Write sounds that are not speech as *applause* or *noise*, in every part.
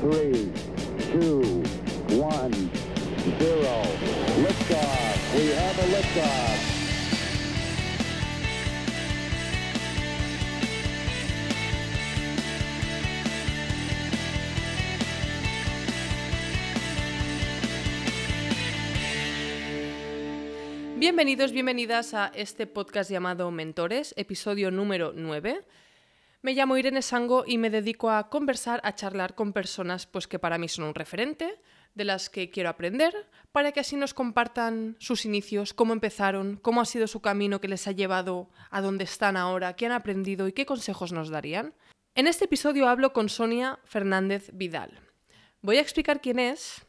three, two, one, zero. Liftoff. We have a liftoff. Bienvenidos, bienvenidas a este podcast llamado Mentores, episodio número 9. Me llamo Irene Sango y me dedico a conversar, a charlar con personas pues, que para mí son un referente, de las que quiero aprender, para que así nos compartan sus inicios, cómo empezaron, cómo ha sido su camino que les ha llevado a donde están ahora, qué han aprendido y qué consejos nos darían. En este episodio hablo con Sonia Fernández Vidal. Voy a explicar quién es,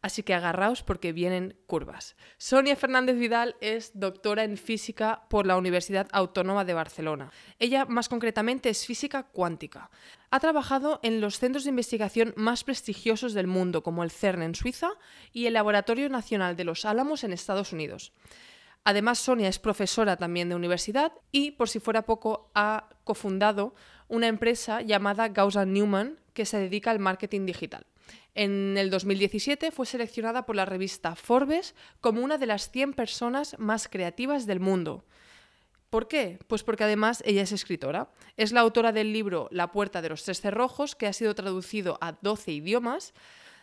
Así que agarraos porque vienen curvas. Sonia Fernández Vidal es doctora en física por la Universidad Autónoma de Barcelona. Ella más concretamente es física cuántica. Ha trabajado en los centros de investigación más prestigiosos del mundo, como el CERN en Suiza y el Laboratorio Nacional de los Álamos en Estados Unidos. Además, Sonia es profesora también de universidad y, por si fuera poco, ha cofundado una empresa llamada Gauss Newman que se dedica al marketing digital. En el 2017 fue seleccionada por la revista Forbes como una de las 100 personas más creativas del mundo. ¿Por qué? Pues porque además ella es escritora. Es la autora del libro La puerta de los tres cerrojos, que ha sido traducido a 12 idiomas,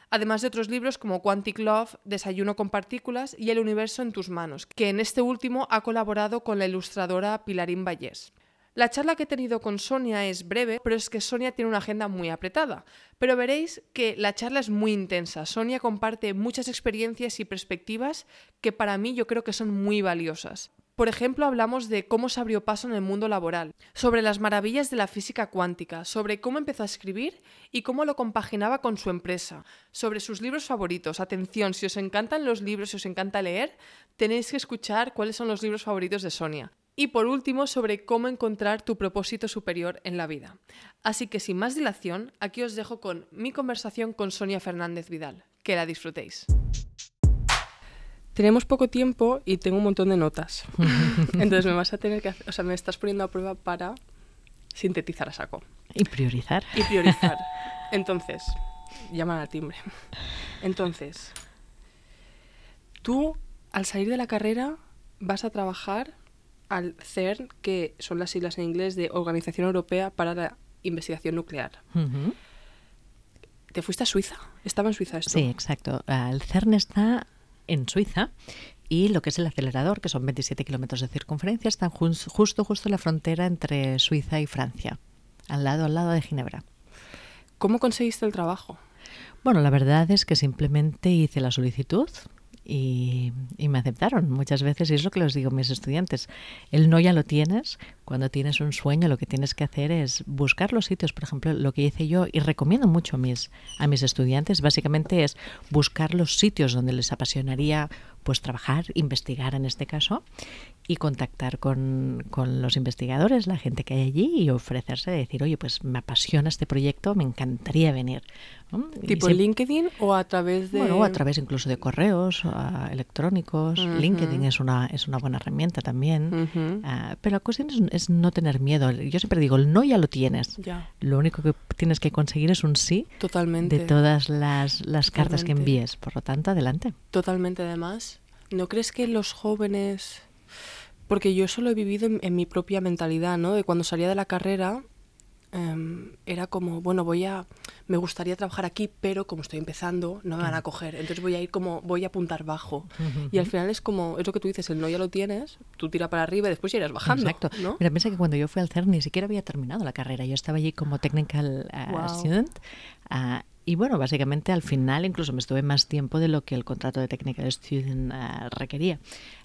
además de otros libros como Quantic Love, Desayuno con partículas y El universo en tus manos, que en este último ha colaborado con la ilustradora Pilarín Vallés. La charla que he tenido con Sonia es breve, pero es que Sonia tiene una agenda muy apretada. Pero veréis que la charla es muy intensa. Sonia comparte muchas experiencias y perspectivas que para mí yo creo que son muy valiosas. Por ejemplo, hablamos de cómo se abrió paso en el mundo laboral, sobre las maravillas de la física cuántica, sobre cómo empezó a escribir y cómo lo compaginaba con su empresa, sobre sus libros favoritos. Atención, si os encantan los libros, si os encanta leer, tenéis que escuchar cuáles son los libros favoritos de Sonia y por último sobre cómo encontrar tu propósito superior en la vida. Así que sin más dilación, aquí os dejo con mi conversación con Sonia Fernández Vidal. Que la disfrutéis. Tenemos poco tiempo y tengo un montón de notas. *laughs* Entonces me vas a tener que hacer, o sea, me estás poniendo a prueba para sintetizar a saco. Y priorizar. Y priorizar. Entonces, llaman al timbre. Entonces, tú al salir de la carrera vas a trabajar al CERN, que son las siglas en inglés de Organización Europea para la Investigación Nuclear. ¿Te fuiste a Suiza? ¿Estaba en Suiza esto? Sí, exacto. El CERN está en Suiza y lo que es el acelerador, que son 27 kilómetros de circunferencia, está justo, justo en la frontera entre Suiza y Francia, al lado, al lado de Ginebra. ¿Cómo conseguiste el trabajo? Bueno, la verdad es que simplemente hice la solicitud, y, me aceptaron muchas veces y es lo que les digo a mis estudiantes. El no ya lo tienes. Cuando tienes un sueño lo que tienes que hacer es buscar los sitios. Por ejemplo, lo que hice yo y recomiendo mucho a mis, a mis estudiantes básicamente es buscar los sitios donde les apasionaría pues trabajar, investigar en este caso y contactar con, los investigadores, la gente que hay allí y ofrecerse, decir, oye, pues me apasiona este proyecto, me encantaría venir. ¿Tipo LinkedIn o a través de...? Bueno, a través incluso de correos electrónicos. LinkedIn es una, es una buena herramienta también. Ah, pero la cuestión es, no tener miedo. Yo siempre digo, el no ya lo tienes. Lo único que tienes que conseguir es un sí Totalmente. de todas las, las cartas que envíes. Por lo tanto, adelante. Totalmente, además. ¿No crees que los jóvenes... Porque yo solo he vivido en, mi propia mentalidad, ¿no? De cuando salía de la carrera, em, era como, bueno, voy a, me gustaría trabajar aquí, pero como estoy empezando, no me van a coger. Entonces voy a ir como, voy a apuntar bajo. Y al final es como, es lo que tú dices, el no ya lo tienes, tú tira para arriba y después ya irás bajando. Exacto. Mira, piensa que cuando yo fui al CERN ni siquiera había terminado la carrera. Yo estaba allí como technical uh, student. Uh, y bueno, básicamente al final incluso me estuve más tiempo de lo que el contrato de Technical Student uh, requería.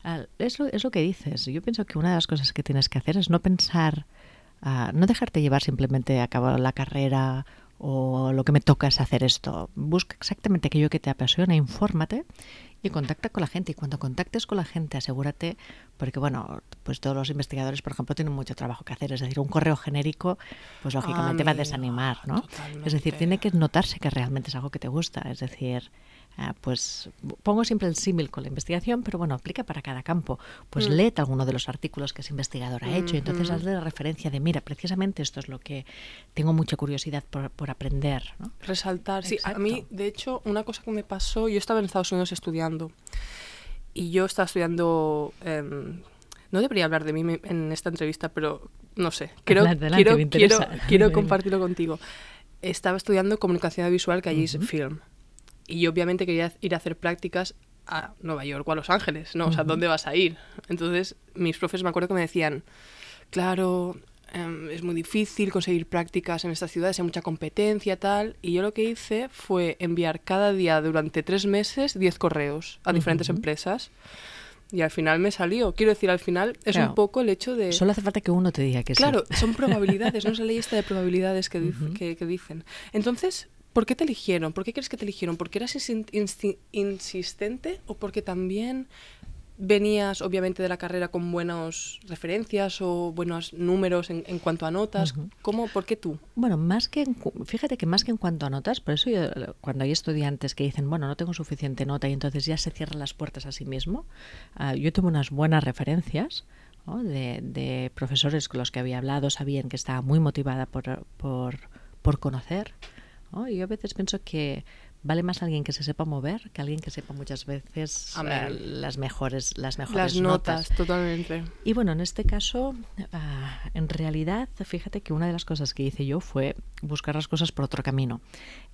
Uh, es, lo, es, lo, que dices. Yo pienso que una de las cosas que tienes que hacer es no pensar, no dejarte llevar simplemente a cabo la carrera o lo que me toca es hacer esto. Busca exactamente aquello que te apasiona, infórmate y contacta con la gente. Y cuando contactes con la gente, asegúrate, porque bueno, pues todos los investigadores, por ejemplo, tienen mucho trabajo que hacer. Es decir, un correo genérico, pues lógicamente va a desanimar, ¿no? Es decir, tiene que notarse que realmente es algo que te gusta. Es decir, ah, pues pongo siempre el símil con la investigación, pero bueno, aplica para cada campo. Pues Mm. lee alguno de los artículos que ese investigador ha hecho y entonces hazle la referencia de, mira, precisamente esto es lo que tengo mucha curiosidad por, por aprender. ¿no? Resaltar, sí. A mí, de hecho, una cosa que me pasó, yo estaba en Estados Unidos estudiando y yo estaba estudiando... em, no debería hablar de mí en esta entrevista, pero no sé. Quiero, Adelante, *laughs* compartirlo contigo. Estaba estudiando comunicación visual, que allí es Ujú. film. Y yo obviamente quería ir a hacer prácticas a Nueva York o a Los Ángeles, ¿no? O sea. ¿dónde vas a ir? Entonces, mis profes me acuerdo que me decían, claro, em, es muy difícil conseguir prácticas en estas ciudades, hay mucha competencia, tal. Y yo lo que hice fue enviar cada día durante tres meses 10 correos a diferentes empresas. Y al final me salió. Quiero decir, al final es Claro. un poco el hecho de... Solo hace falta que uno te diga que sí. Claro, son *laughs* probabilidades, no es la ley esta de probabilidades que, que, que dicen. Entonces, ¿por qué te eligieron? ¿Por qué crees que te eligieron? ¿Porque eras insistente o porque también venías, obviamente, de la carrera con buenas referencias o buenos números en, en cuanto a notas? Ujú. ¿Cómo? ¿Por qué tú? Bueno, más que en fíjate que más que en cuanto a notas, por eso yo, cuando hay estudiantes que dicen, bueno, no tengo suficiente nota y entonces ya se cierran las puertas a sí mismo, ah, yo tuve unas buenas referencias ¿no? de, de profesores con los que había hablado, sabían que estaba muy motivada por, por, por conocer. ¿No? Y yo a veces pienso que vale más alguien que se sepa mover que alguien que sepa muchas veces ah, las mejores las mejores Las notas, totalmente. y bueno, en este caso, ah, en realidad, fíjate que una de las cosas que hice yo fue buscar las cosas por otro camino.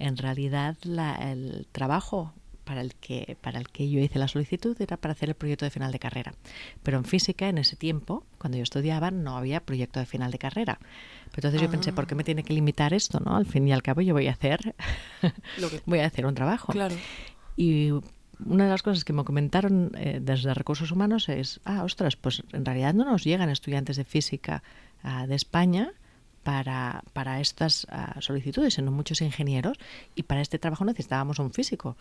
En realidad, la- el trabajo para el, que, para el que yo hice la solicitud era para hacer el proyecto de final de carrera. Pero en física, en ese tiempo, cuando yo estudiaba, no había proyecto de final de carrera. Pero entonces yo pensé, ¿por qué me tiene que limitar esto? ¿no? Al fin y al cabo, yo voy a hacer, *laughs* Lo que- voy a hacer un trabajo. Claro. Y una de las cosas que me comentaron eh, desde recursos humanos es, ah, ostras, pues en realidad no nos llegan estudiantes de física ah, de España para, para estas ah, solicitudes, sino muchos ingenieros, y para este trabajo necesitábamos un físico.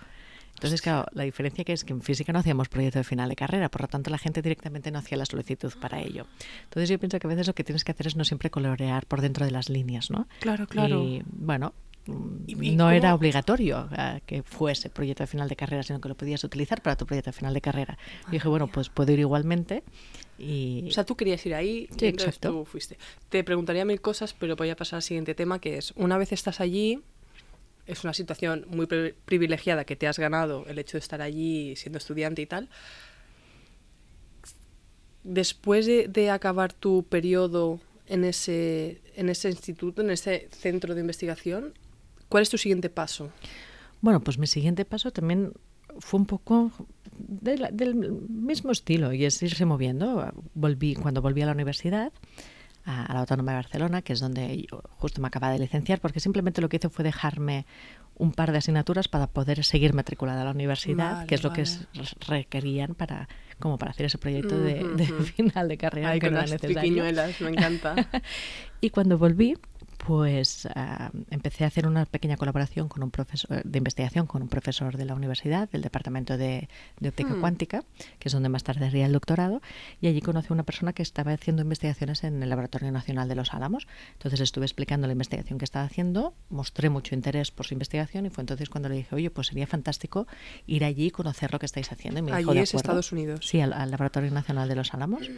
Entonces, claro, la diferencia que es que en física no hacíamos proyecto de final de carrera, por lo tanto la gente directamente no hacía la solicitud para ello. Entonces yo pienso que a veces lo que tienes que hacer es no siempre colorear por dentro de las líneas, ¿no? Claro, claro. Y bueno, mm, ¿Y- y no era obligatorio ah, que fuese proyecto de final de carrera, sino que lo podías utilizar para tu proyecto de final de carrera. Y dije, bueno, pues puedo ir igualmente. Y O sea, tú querías ir ahí, Sí, y entonces exacto. tú fuiste. Te preguntaría mil cosas, pero voy a pasar al siguiente tema, que es, una vez estás allí, es una situación muy pri- privilegiada que te has ganado el hecho de estar allí siendo estudiante y tal. Después de, de acabar tu periodo en ese, en ese instituto, en ese centro de investigación, ¿cuál es tu siguiente paso? Bueno, pues mi siguiente paso también fue un poco de la- del mismo estilo y es irse moviendo. Volví, cuando volví a la universidad, a, la Autónoma de Barcelona, que es donde yo justo me acababa de licenciar, porque simplemente lo que hice fue dejarme un par de asignaturas para poder seguir matriculada a la universidad, Vale, que es lo que requerían para como para hacer ese proyecto de, *laughs* final de carrera, Ay, aunque con no las necesario. me encanta. *laughs* Y cuando volví, pues ah, empecé a hacer una pequeña colaboración con un profesor de investigación con un profesor de la universidad, del departamento de, de óptica Hmm. cuántica, que es donde más tarde haría el doctorado, y allí conocí a una persona que estaba haciendo investigaciones en el Laboratorio Nacional de los Álamos. Entonces estuve explicando la investigación que estaba haciendo, mostré mucho interés por su investigación y fue entonces cuando le dije, oye, pues sería fantástico ir allí y conocer lo que estáis haciendo. Y me dijo, Allí "De es acuerdo". Estados Unidos. Sí, al, al Laboratorio Nacional de los Álamos.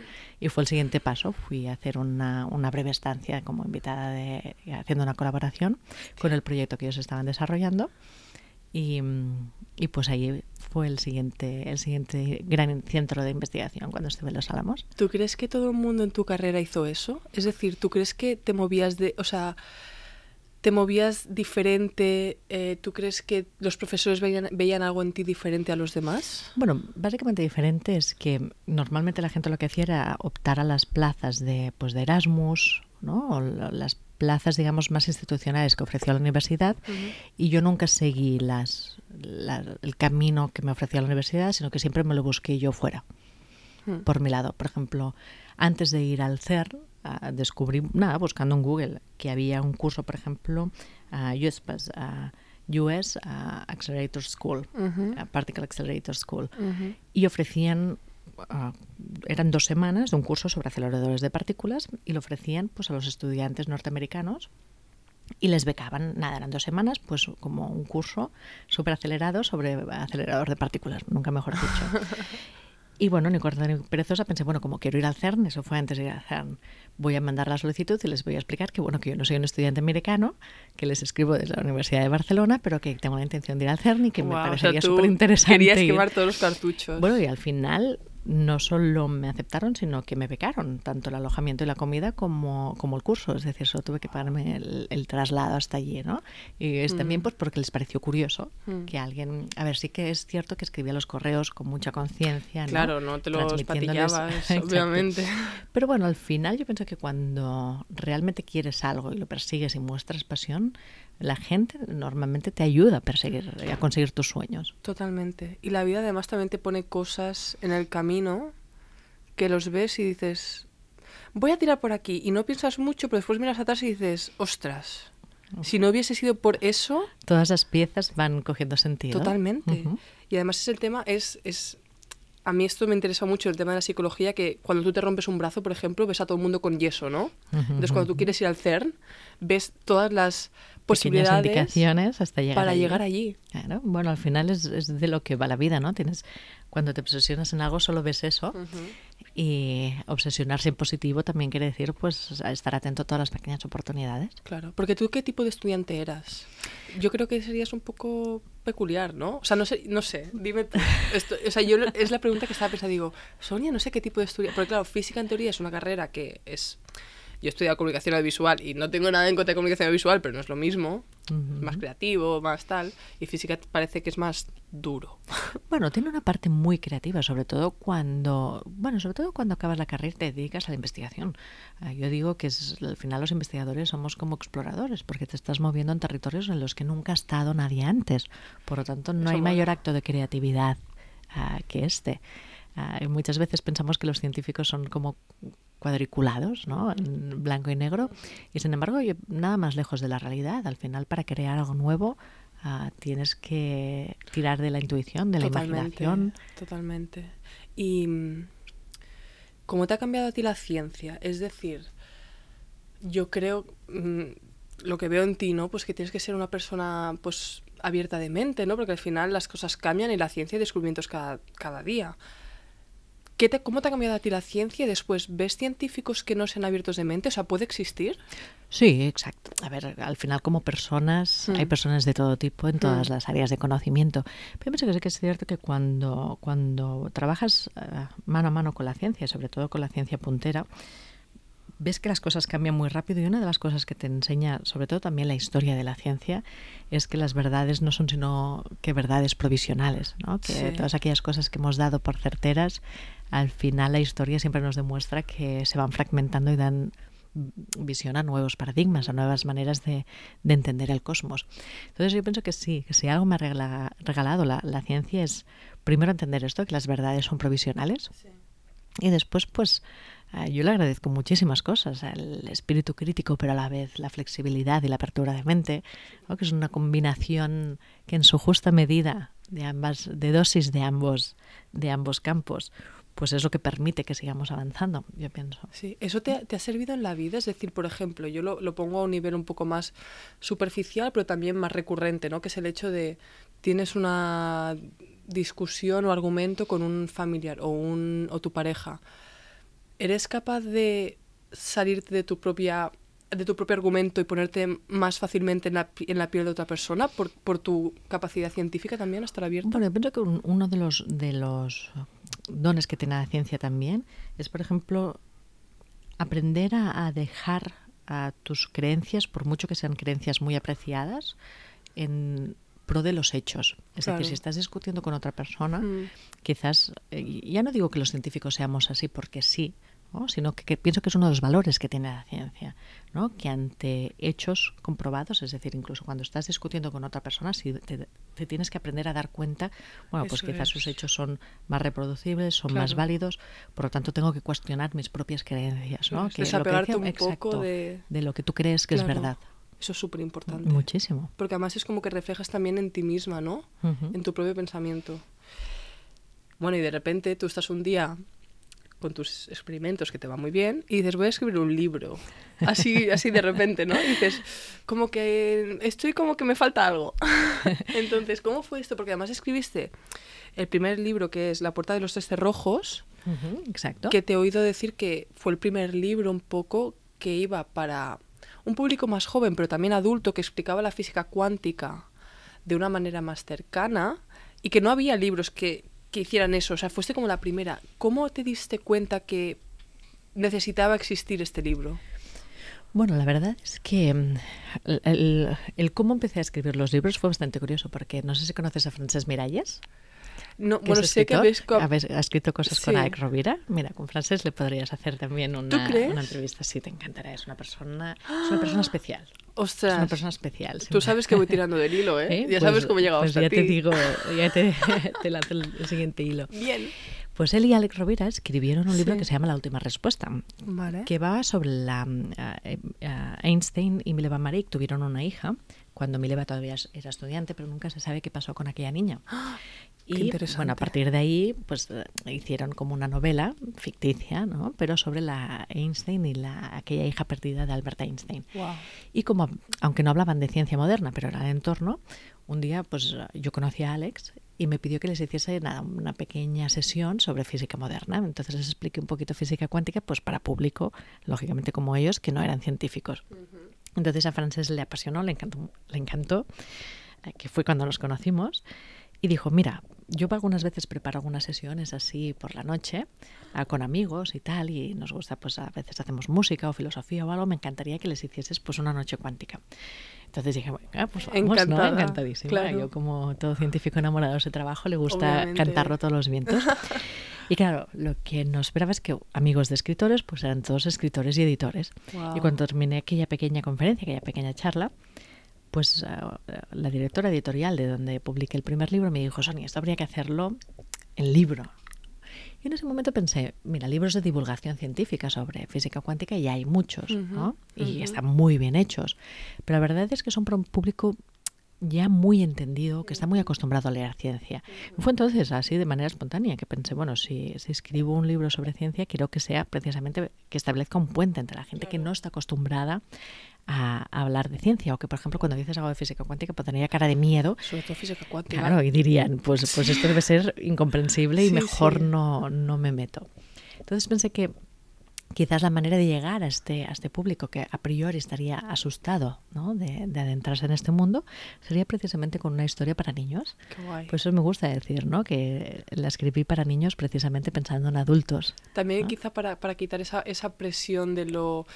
Y fue el siguiente paso. Fui a hacer una, una breve estancia como invitada de haciendo una colaboración con el proyecto que ellos estaban desarrollando. Y, mm, y pues ahí fue el siguiente, el siguiente gran centro de investigación cuando estuve en Los Álamos. ¿Tú crees que todo el mundo en tu carrera hizo eso? Es decir, ¿tú crees que te movías de, o sea, te movías diferente? eh, ¿Tú crees que los profesores veían, veían algo en ti diferente a los demás? Bueno, básicamente diferente es que normalmente la gente lo que hacía era optar a las plazas de, pues, de Erasmus, ¿no? O la- las plazas, digamos, más institucionales que ofreció la universidad. Y yo nunca seguí las, la- el camino que me ofrecía la universidad, sino que siempre me lo busqué yo fuera, Hmm. por mi lado. Por ejemplo, antes de ir al CERN, ah, descubrí, nada, buscando en Google, que había un curso, por ejemplo, a USPAS, US Accelerator School, a Particle Accelerator School, y ofrecían eran dos semanas de un curso sobre aceleradores de partículas y lo ofrecían pues a los estudiantes norteamericanos y les becaban, nada, eran dos semanas, pues como un curso súper acelerado sobre acelerador de partículas, nunca mejor dicho. *laughs* Y bueno, ni corta ni perezosa, pensé, bueno, como quiero ir al CERN, eso fue antes de ir al CERN, voy a mandar la solicitud y les voy a explicar que, bueno, que yo no soy un estudiante americano, que les escribo desde la Universidad de Barcelona, pero que tengo la intención de ir al CERN y que me parecería súper interesante. Querías quemar todos los cartuchos. Bueno, y al final no solo me aceptaron, sino que me becaron, tanto el alojamiento y la comida como, como el curso. Es decir, solo tuve que pagarme el, traslado hasta allí, ¿no? Y es también mm. pues porque les pareció curioso mm. que alguien... A ver, sí que es cierto que escribía los correos con mucha conciencia, ¿no? Claro, no te los patillabas, *laughs* obviamente. Pero bueno, al final yo pienso que cuando realmente quieres algo y lo persigues y muestras pasión, la gente normalmente te ayuda a perseguir, a conseguir tus sueños. Totalmente. Y la vida además también te pone cosas en el camino que los ves y dices, voy a tirar por aquí. Y no piensas mucho, pero después miras atrás y dices, ostras, si no hubiese sido por eso... Todas las piezas van cogiendo sentido. Totalmente. Y además es el tema, es, es... A mí esto me interesa mucho, el tema de la psicología, que cuando tú te rompes un brazo, por ejemplo, ves a todo el mundo con yeso, ¿no? Entonces cuando tú quieres ir al CERN, ves todas las posibilidades indicaciones hasta llegar para allí. llegar allí. Claro. Bueno, al final es, es, de lo que va la vida, ¿no? Tienes cuando te obsesionas en algo solo ves eso y obsesionarse en positivo también quiere decir pues estar atento a todas las pequeñas oportunidades. Claro, porque tú qué tipo de estudiante eras? Yo creo que serías un poco peculiar, ¿no? O sea, no sé, no sé, dime Esto, o sea, yo es la pregunta que estaba pensando, digo, Sonia, no sé qué tipo de estudiante, porque claro, física en teoría es una carrera que es yo he estudiado comunicación audiovisual y no tengo nada en contra de comunicación audiovisual, pero no es lo mismo. Más creativo, más tal. Y física parece que es más duro. *laughs* Bueno, tiene una parte muy creativa, sobre todo cuando, bueno, sobre todo cuando acabas la carrera y te dedicas a la investigación. Ah, yo digo que es, al final los investigadores somos como exploradores, porque te estás moviendo en territorios en los que nunca ha estado nadie antes. Por lo tanto, no hay mayor acto de creatividad uh, que este. Uh, muchas veces pensamos que los científicos son como cuadriculados, ¿no? En blanco y negro. Y sin embargo, nada más lejos de la realidad. Al final, para crear algo nuevo, uh, tienes que tirar de la intuición, de la imaginación. Totalmente. Y cómo te ha cambiado a ti la ciencia, es decir, yo creo mm, lo que veo en ti, ¿no? Pues que tienes que ser una persona, pues abierta de mente, ¿no? Porque al final las cosas cambian y la ciencia y descubrimientos cada, cada día. ¿Cómo te ha cambiado a ti la ciencia y después ves científicos que no sean abiertos de mente? O sea, ¿puede existir? Sí, exacto. A ver, al final como personas, hay mm. personas de todo tipo en todas mm. las áreas de conocimiento. Pero pienso que sí que es cierto que cuando, cuando trabajas eh, mano a mano con la ciencia, sobre todo con la ciencia puntera, ves que las cosas cambian muy rápido y una de las cosas que te enseña, sobre todo también la historia de la ciencia, es que las verdades no son sino que verdades provisionales, ¿no? que todas aquellas cosas que hemos dado por certeras, al final la historia siempre nos demuestra que se van fragmentando y dan visión a nuevos paradigmas, a nuevas maneras de, de entender el cosmos. Entonces yo pienso que sí, que si algo me ha regalado la, la ciencia es primero entender esto, que las verdades son provisionales, y después pues Ah, yo le agradezco muchísimas cosas, el espíritu crítico, pero a la vez la flexibilidad y la apertura de mente, que es una combinación que en su justa medida de ambas, de dosis de ambos, de ambos campos, pues es lo que permite que sigamos avanzando, yo pienso. Sí, ¿eso te, ha servido en la vida? Es decir, por ejemplo, yo lo, lo, pongo a un nivel un poco más superficial, pero también más recurrente, ¿no? Que es el hecho de tienes una discusión o argumento con un familiar o, un, o tu pareja ¿eres capaz de salirte de tu propia de tu propio argumento y ponerte más fácilmente en la, en la piel de otra persona por, por, tu capacidad científica también estar abierto? Bueno, yo pienso que uno de los, de los dones que tiene la ciencia también es, por ejemplo, aprender a, a dejar a tus creencias, por mucho que sean creencias muy apreciadas, en pro de los hechos. Es decir, si estás discutiendo con otra persona, mm. quizás, eh, ya no digo que los científicos seamos así porque sí, sino que, pienso que es uno de los valores que tiene la ciencia, ¿no? que ante hechos comprobados, es decir, incluso cuando estás discutiendo con otra persona, si te, tienes que aprender a dar cuenta, bueno, pues quizás sus hechos son más reproducibles, son más válidos, por lo tanto tengo que cuestionar mis propias creencias, ¿no? que, lo un poco de... lo que tú crees que es verdad. Eso es súper importante. Muchísimo. Porque además es como que reflejas también en ti misma, ¿no? En tu propio pensamiento. Bueno, y de repente tú estás un día con tus experimentos que te va muy bien y dices, voy a escribir un libro. Así, *laughs* así de repente, ¿no? Y dices, como que estoy como que me falta algo. *laughs* Entonces, ¿cómo fue esto? Porque además escribiste el primer libro que es La puerta de los tres cerrojos, exacto. que te he oído decir que fue el primer libro un poco que iba para un público más joven, pero también adulto, que explicaba la física cuántica de una manera más cercana y que no había libros que, que hicieran eso. O sea, fuiste como la primera. ¿Cómo te diste cuenta que necesitaba existir este libro? Bueno, la verdad es que mm, el, el, cómo empecé a escribir los libros fue bastante curioso, porque no sé si conoces a Francesc Miralles. No, bueno, sé que habéis... ha escrito cosas con Ike Rovira. Mira, con Francesc le podrías hacer también una, una entrevista. Sí, te encantará. Es una persona, es una persona especial. Ostras. Es una persona especial. Tú sabes que voy tirando del hilo, *laughs* ¿eh? Ya pues, sabes cómo he llegado pues hasta ya ti. te digo, ya te, *laughs* te lanzo el siguiente hilo. Bien. Pues él y Alex Rovira escribieron un libro que se llama La última respuesta, Vale. que va sobre la eh, eh, Einstein y Mileva Marik tuvieron una hija cuando Mileva todavía era estudiante, pero nunca se sabe qué pasó con aquella niña. Y bueno, a partir de ahí, pues eh, hicieron como una novela ficticia, ¿no? Pero sobre la Einstein y la aquella hija perdida de Albert Einstein. Wow. Y como, aunque no hablaban de ciencia moderna, pero era de entorno, un día pues yo conocí a Alex y me pidió que les hiciese nada, una pequeña sesión sobre física moderna. Entonces les expliqué un poquito física cuántica, pues para público, lógicamente como ellos, que no eran científicos. Entonces a Frances le apasionó, le encantó, le encantó eh, que fue cuando nos conocimos, y dijo, mira, yo algunas veces preparo algunas sesiones así por la noche ah, con amigos y tal, y nos gusta, pues a veces hacemos música o filosofía o algo, me encantaría que les hicieses pues una noche cuántica. Entonces dije, bueno, pues vamos, ¿no? Encantadísima. claro. Yo como todo científico enamorado de ese trabajo, le gusta Obviamente. cantarlo todos los vientos. Y claro, lo que nos esperaba es que amigos de escritores, pues eran todos escritores y editores. Y cuando terminé aquella pequeña conferencia, aquella pequeña charla, pues ah, la directora editorial de donde publiqué el primer libro me dijo, Sonia, esto habría que hacerlo en libro. Y en ese momento pensé, mira, libros de divulgación científica sobre física cuántica ya hay muchos, ¿no? Y están muy bien hechos. Pero la verdad es que son para un público ya muy entendido, que está muy acostumbrado a leer ciencia. Fue entonces así de manera espontánea que pensé, bueno, si, si escribo un libro sobre ciencia, quiero que sea precisamente que establezca un puente entre la gente que no está acostumbrada a, a hablar de ciencia o que, por ejemplo, cuando dices algo de física cuántica, pues tendría cara de miedo. Sobre todo física cuántica. Claro, y dirían, pues, pues esto debe ser incomprensible y Sí, mejor sí. no, no me meto. Entonces pensé que quizás la manera de llegar a este, a este público que a priori estaría asustado ¿no? de, de adentrarse en este mundo sería precisamente con una historia para niños. Qué guay. Pues eso me gusta decir, ¿no? Que la escribí para niños precisamente pensando en adultos. También ¿no? quizá para, para quitar esa, esa presión de lo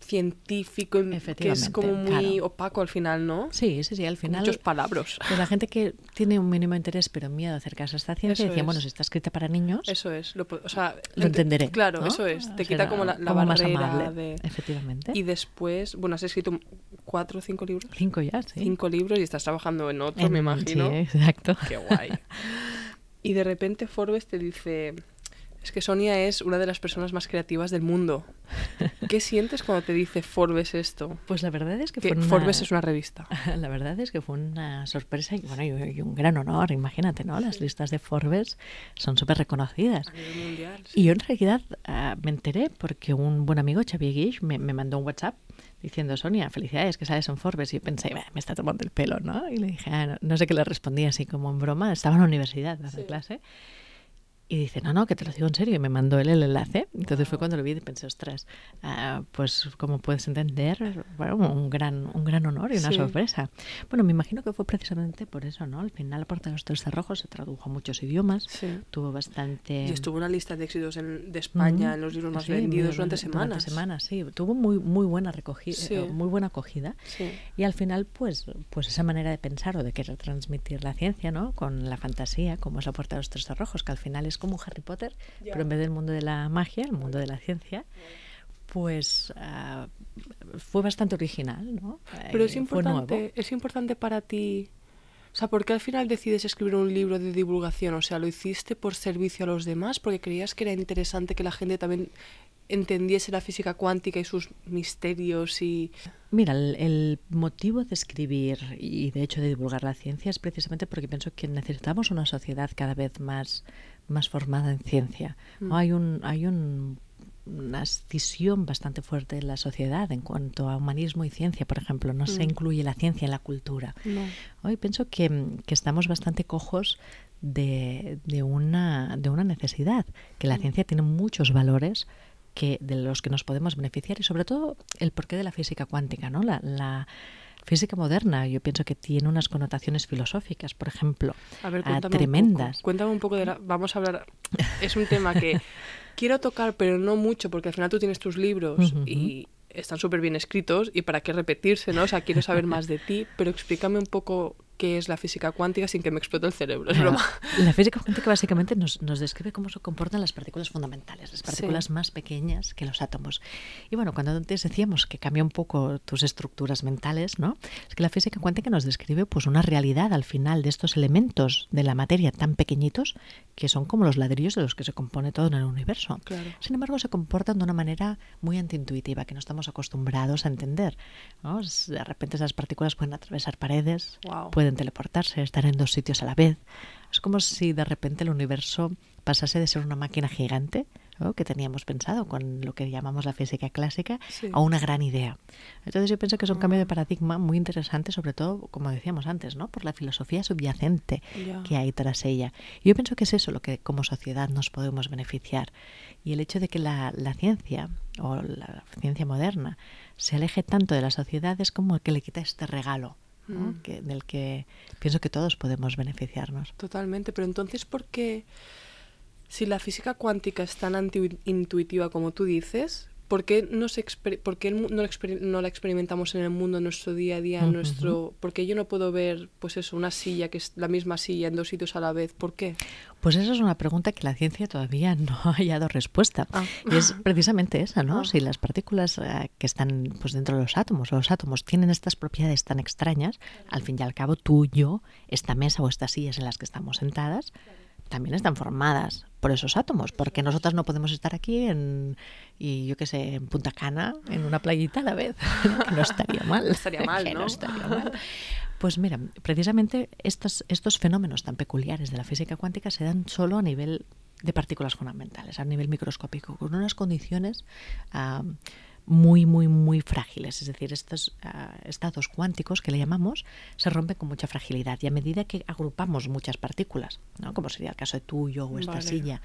científico, en- que es como muy claro. opaco al final, ¿no? Sí, sí, sí, al final... Muchos palabras. Pues la gente que tiene un mínimo interés pero miedo a acercarse a esta ciencia decía, es. bueno, si está escrita para niños, Eso es. Lo, po- o sea, lo ente- entenderé. Claro, ¿no? eso es. Te quita como la, la como más barrera amable, de... Efectivamente. Y después, bueno, has escrito cuatro o cinco libros. Cinco ya, sí. Cinco libros y estás trabajando en otro, En- me imagino. Sí, exacto. Qué guay. *laughs* Y de repente Forbes te dice, es que Sonia es una de las personas más creativas del mundo. ¿Qué *laughs* sientes cuando te dice Forbes esto? Pues la verdad es que, Que fue una... Forbes es una revista. *laughs* La verdad es que fue una sorpresa y, bueno, y, un gran honor, imagínate, ¿no? Las listas de Forbes son súper reconocidas. Y yo en realidad ah, me enteré porque un buen amigo, Xavier Guix, me, me mandó un WhatsApp diciendo, Sonia, felicidades que sales en Forbes. Y pensé, "Bah, me está tomando el pelo, ¿no? Y le dije, "Ah, no, no sé qué le respondí así como en broma. Estaba en la universidad dando Sí. clase. Y dice, no, no, que te lo digo en serio. Y me mandó él el enlace. Entonces fue cuando lo vi y pensé, ostras, ah, pues como puedes entender, bueno, un gran, un gran honor y una Sí. sorpresa. Bueno, me imagino que fue precisamente por eso, ¿no? Al final, la Puerta de los Tres Cerrojos se tradujo a muchos idiomas. Sí. Tuvo bastante... Y estuvo una lista de éxitos en- de España, Ujú. en los libros más Sí, vendidos muy- durante semanas. semanas, sí. Tuvo muy, muy buena recogida, Sí. muy buena acogida. Y al final, pues, pues esa manera de pensar o de querer transmitir la ciencia, ¿no? Con la fantasía, como es la puerta de los tres cerrojos, que al final es como un Harry Potter, pero en vez del mundo de la magia, el mundo de la ciencia, pues ah, fue bastante original, ¿no? Pero es Eh, importante, es importante para ti. O sea, ¿por qué al final decides escribir un libro de divulgación? O sea, ¿lo hiciste por servicio a los demás? ¿Porque creías que era interesante que la gente también entendiese la física cuántica y sus misterios y... Mira, el, el, motivo de escribir y de hecho de divulgar la ciencia es precisamente porque pienso que necesitamos una sociedad cada vez más, más formada en ciencia. Mm. Hay un, hay un una escisión bastante fuerte en la sociedad en cuanto a humanismo y ciencia, por ejemplo. No mm. se incluye la ciencia en la cultura. No. Hoy pienso que, que, estamos bastante cojos de, de, una, de una necesidad, que la mm. ciencia tiene muchos valores que, de los que nos podemos beneficiar y sobre todo el porqué de la física cuántica, ¿no? La, la física moderna yo pienso que tiene unas connotaciones filosóficas, por ejemplo, a ver, uh, tremendas. Un cuéntame un poco de la... Vamos a hablar... Es un tema que *laughs* quiero tocar, pero no mucho, porque al final tú tienes tus libros uh -huh. y están súper bien escritos y para qué repetirse, ¿no? O sea, quiero saber más de ti, pero explícame un poco qué es la física cuántica sin que me explote el cerebro. Broma. La física cuántica básicamente nos, nos, describe cómo se comportan las partículas fundamentales, las partículas sí. más pequeñas que los átomos. Y bueno, cuando antes decíamos que cambia un poco tus estructuras mentales, ¿no? Es que la física cuántica nos describe pues una realidad al final de estos elementos de la materia tan pequeñitos que son como los ladrillos de los que se compone todo en el universo. Claro. Sin embargo, se comportan de una manera muy antiintuitiva que no estamos acostumbrados a entender. ¿no? De repente esas partículas pueden atravesar paredes, wow. pueden teleportarse, estar en dos sitios a la vez. Es como si de repente el universo pasase de ser una máquina gigante ¿no? que teníamos pensado con lo que llamamos la física clásica sí. a una gran idea. Entonces yo pienso que es un cambio de paradigma muy interesante, sobre todo, como decíamos antes, ¿no? por la filosofía subyacente yeah. que hay tras ella. Yo pienso que es eso lo que como sociedad nos podemos beneficiar. Y el hecho de que la, la ciencia o la ciencia moderna se aleje tanto de la sociedad es como que le quita este regalo ¿no? Mm. que, del que pienso que todos podemos beneficiarnos. Totalmente, pero entonces, ¿por qué, si la física cuántica es tan anti-intuitiva como tú dices, ¿por qué, no, se por qué no, la no, la experimentamos en el mundo, en nuestro día a día, en nuestro... ¿Por qué yo no puedo ver, pues eso, una silla que es la misma silla en dos sitios a la vez? ¿Por qué? Pues esa es una pregunta que la ciencia todavía no *laughs* ha hallado respuesta. Ah. Y es precisamente esa, ¿no? Ah. Si las partículas uh, que están pues, dentro de los átomos, o los átomos tienen estas propiedades tan extrañas, al fin y al cabo tú, yo, esta mesa o estas sillas en las que estamos sentadas, también están formadas por esos átomos, porque nosotras no podemos estar aquí en, y yo qué sé, en Punta Cana, en una playita a la vez, *laughs* que no estaría mal. Estaría mal, ¿no? no estaría mal. Pues mira, precisamente estos, estos fenómenos tan peculiares de la física cuántica se dan solo a nivel de partículas fundamentales, a nivel microscópico, con unas condiciones uh, muy, muy, muy frágiles. Es decir, estos uh, estados cuánticos que le llamamos se rompen con mucha fragilidad y a medida que agrupamos muchas partículas, ¿no? como sería el caso de tuyo o esta vale. silla,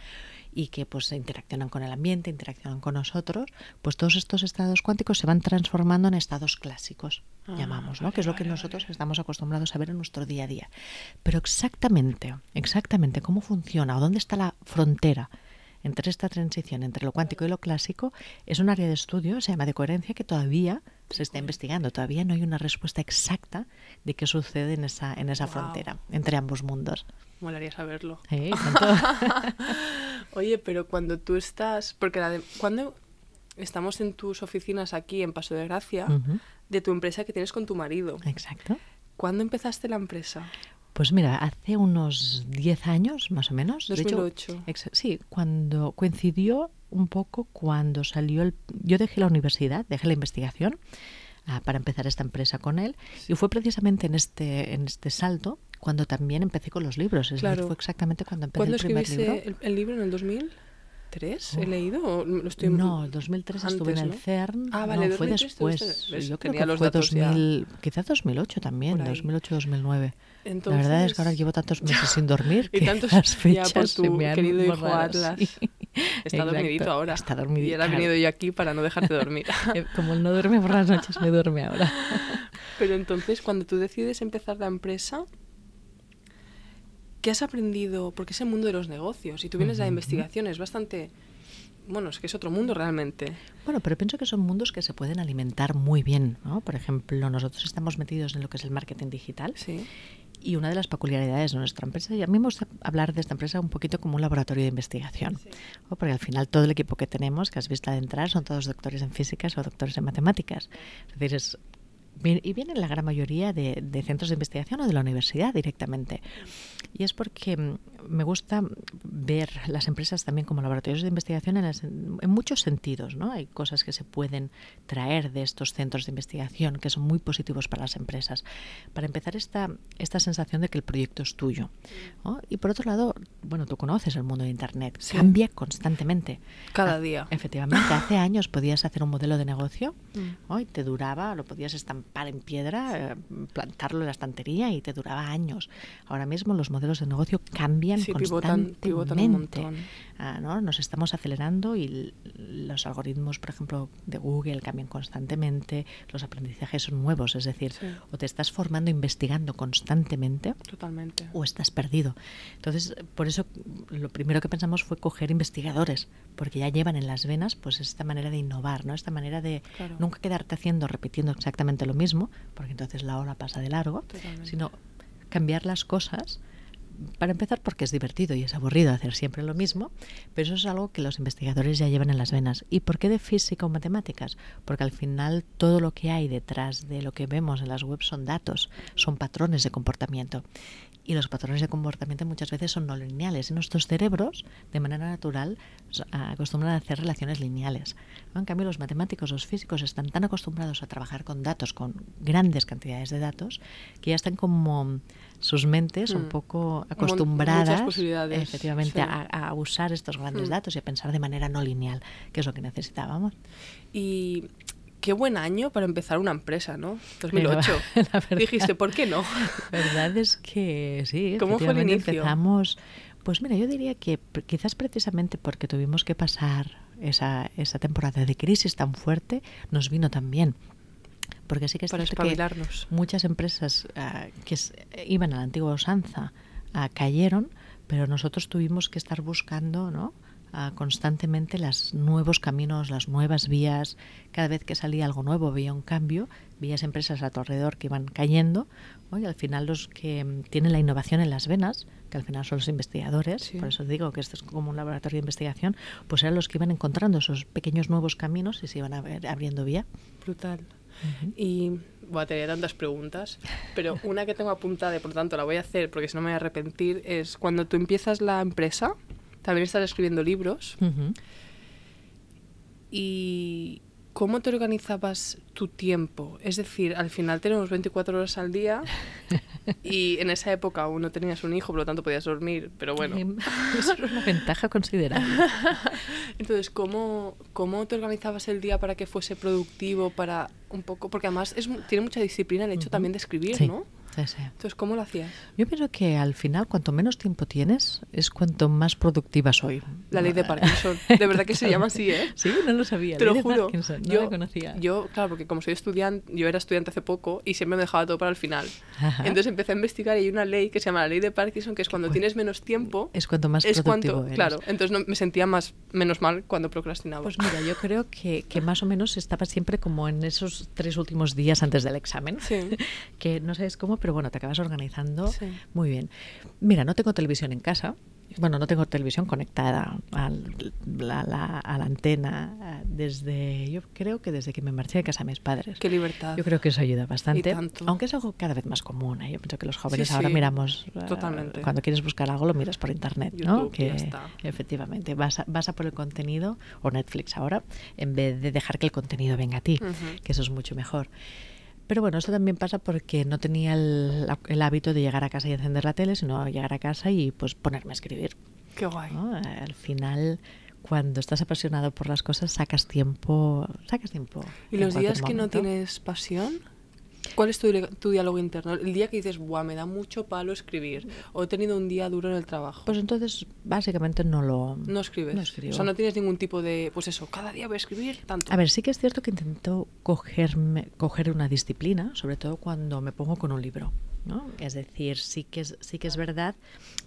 y que pues interaccionan con el ambiente, interaccionan con nosotros, pues todos estos estados cuánticos se van transformando en estados clásicos, Ah, llamamos, ¿no? vale, que es lo que vale, nosotros estamos acostumbrados a ver en nuestro día a día. Pero exactamente, exactamente cómo funciona o dónde está la frontera entre esta transición entre lo cuántico y lo clásico es un área de estudio, se llama de coherencia, que todavía se está investigando. Todavía no hay una respuesta exacta de qué sucede en esa, en esa Wow. frontera entre ambos mundos. Molaría saberlo. ¿Eh? *laughs* Oye, pero cuando tú estás, porque la de, cuando estamos en tus oficinas aquí en Paso de Gracia, de tu empresa que tienes con tu marido, Exacto. ¿cuándo empezaste la empresa? Pues mira, hace unos 10 años más o menos. de hecho, 2008. ex- sí, cuando coincidió un poco cuando salió el... Yo dejé la universidad, dejé la investigación ah, para empezar esta empresa con él y fue precisamente en este, en este salto cuando también empecé con los libros. Es Claro. decir, fue exactamente cuando empecé ¿Cuándo el primer libro. el, el libro? ¿En el 2003? ¿He Oh. leído? ¿O lo estoy No, el 2003 estuve en el antes, ¿no? CERN. Ah, vale, no, fue 2003 después. Yo creo que los fue datos ya. 2000, quizás 2008 también, Por ahí. 2008-2009. Entonces, La verdad es que ahora llevo tantos *laughs* meses sin dormir Y que tantos- *laughs* las ya, fechas por se tu me han querido hijo Atlas. sí. *laughs* Está dormidito ahora. Está dormidito. Y ahora he venido yo aquí para no dejarte dormir. Eh, Como él no duerme por las noches, me duerme ahora. Pero entonces, cuando tú decides empezar la empresa, ¿qué has aprendido? Porque es el mundo de los negocios y tú vienes de la investigación, es bastante... Bueno, es que es otro mundo realmente. Bueno, pero pienso que son mundos que se pueden alimentar muy bien, ¿no? Por ejemplo, nosotros estamos metidos en lo que es el marketing digital Sí. Y una de las peculiaridades de nuestra empresa, y a mí me gusta hablar de esta empresa un poquito como un laboratorio de investigación, porque al final todo el equipo que tenemos, que has visto al entrar, son todos doctores en físicas o doctores en matemáticas. Es decir, es y vienen la gran mayoría de, de, centros de investigación o de la universidad directamente. Y es porque mm, me gusta ver las empresas también como laboratorios de investigación en, en, muchos sentidos. ¿no? Hay cosas que se pueden traer de estos centros de investigación que son muy positivos para las empresas. Para empezar, esta, esta sensación de que el proyecto es tuyo. ¿no? Y por otro lado, bueno, tú conoces el mundo de Internet, Sí. cambia constantemente. Cada Ha- día. Efectivamente, hace años podías hacer un modelo de negocio Mm. ¿no? y te duraba, lo podías estampar en piedra, eh, plantarlo en la estantería y te duraba años. Ahora mismo los modelos de negocio cambian Sí, pivotan, constantemente. pivotan un montón. Ah, ¿no? Nos estamos acelerando y los algoritmos, por ejemplo, de Google cambian constantemente, los aprendizajes son nuevos, es decir, Sí. o te estás formando investigando constantemente Totalmente. o estás perdido. Entonces, por eso lo primero que pensamos fue coger investigadores, porque ya llevan en las venas pues esta manera de innovar, ¿no? Esta manera de Claro. nunca quedarte haciendo, repitiendo exactamente lo mismo, porque entonces la hora pasa de largo, Totalmente. sino cambiar las cosas. Para empezar, porque es divertido y es aburrido hacer siempre lo mismo, pero eso es algo que los investigadores ya llevan en las venas. ¿Y por qué de física o matemáticas? Porque al final todo lo que hay detrás de lo que vemos en las webs son datos, son patrones de comportamiento. Y los patrones de comportamiento muchas veces son no lineales. Y nuestros cerebros, de manera natural, acostumbran a hacer relaciones lineales. ¿no? En cambio, los matemáticos, los físicos, están tan acostumbrados a trabajar con datos, con grandes cantidades de datos, que ya están como sus mentes un Mm. poco Mon- acostumbradas posibilidades, efectivamente sí. a, a usar estos grandes Mm. datos y a pensar de manera no lineal, que es lo que necesitábamos. Y qué buen año para empezar una empresa, ¿no? 2008. *laughs* La verdad. Dijiste, ¿por qué no? La *laughs* verdad es que sí, *laughs* ¿Cómo fue el inicio? empezamos. Pues mira, yo diría que quizás precisamente porque tuvimos que pasar esa, esa temporada de crisis tan fuerte, nos vino tan bien. Porque sí que es Para cierto que muchas empresas ah, que iban a la antigua usanza ah, cayeron, pero nosotros tuvimos que estar buscando, ¿no? Constantemente los nuevos caminos, las nuevas vías. Cada vez que salía algo nuevo, veía un cambio, veías empresas a tu alrededor que iban cayendo. ¿no? Y al final los que mm, tienen la innovación en las venas, que al final son los investigadores, Sí. por eso digo que esto es como un laboratorio de investigación, pues eran los que iban encontrando esos pequeños nuevos caminos y se iban abriendo vía. Brutal. Y bueno, tenía tantas preguntas, pero *laughs* una que tengo apuntada y por lo tanto la voy a hacer porque si no me voy a arrepentir es cuando tú empiezas la empresa, también estás escribiendo libros y ¿cómo te organizabas tu tiempo? Es decir, al final tenemos 24 horas al día *laughs* y en esa época aún no tenías un hijo, por lo tanto podías dormir, pero bueno. Em, Eso es una ventaja considerable. *laughs* Entonces, ¿cómo, ¿cómo te organizabas el día para que fuese productivo, para un poco? Porque además es, tiene mucha disciplina el hecho también de escribir, Sí, ¿no? Sí, sí. Entonces, ¿cómo lo hacías? Yo pienso que al final, cuanto menos tiempo tienes, es cuanto más productiva soy. La ley de Parkinson. De verdad que se llama así, ¿eh? *laughs* Sí, no lo sabía. Te ley lo juro. Parkinson, no yo, la conocía. yo, claro, porque como soy estudiante, yo era estudiante hace poco y siempre me dejaba todo para el final. Ajá. Entonces empecé a investigar y hay una ley que se llama la ley de Parkinson, que es cuando bueno. tienes menos tiempo. es cuanto más es productivo cuanto, eres. claro, entonces no, me sentía más menos mal cuando procrastinaba. Pues mira, yo creo que, que más o menos estaba siempre como en esos tres últimos días antes del examen. Sí. *laughs* que no sabes cómo, pero bueno, te acabas organizando Sí. muy bien. Mira, no tengo televisión en casa. Bueno, no tengo televisión conectada al- la- la- a la antena desde, yo creo que desde que me marché de casa a mis padres. Qué libertad. Yo creo que eso ayuda bastante, aunque es algo cada vez más común. ¿eh? Yo pienso que los jóvenes ahora sí, miramos, eh, totalmente. cuando quieres buscar algo lo miras por internet, ¿no? YouTube, Que ya está. efectivamente vas a, vas a por el contenido o Netflix ahora en vez de dejar que el contenido venga a ti, Ujú. que eso es mucho mejor. Pero bueno, eso también pasa porque no tenía el, el hábito de llegar a casa y encender la tele, sino llegar a casa y pues ponerme a escribir. Qué guay. ¿no? Al final, cuando estás apasionado por las cosas, sacas tiempo, sacas tiempo. ¿Y los días que no tienes pasión? ¿Cuál es tu, tu diálogo interno? El día que dices, Buah, me da mucho palo escribir. O he tenido un día duro en el trabajo. Pues entonces, básicamente no lo... no escribes. no escribo. O sea, no tienes ningún tipo de. Pues eso, cada día voy a escribir tanto. A ver, sí que es cierto que intento cogerme, coger una disciplina, sobre todo cuando me pongo con un libro. ¿no? Es decir, sí que es, sí que es verdad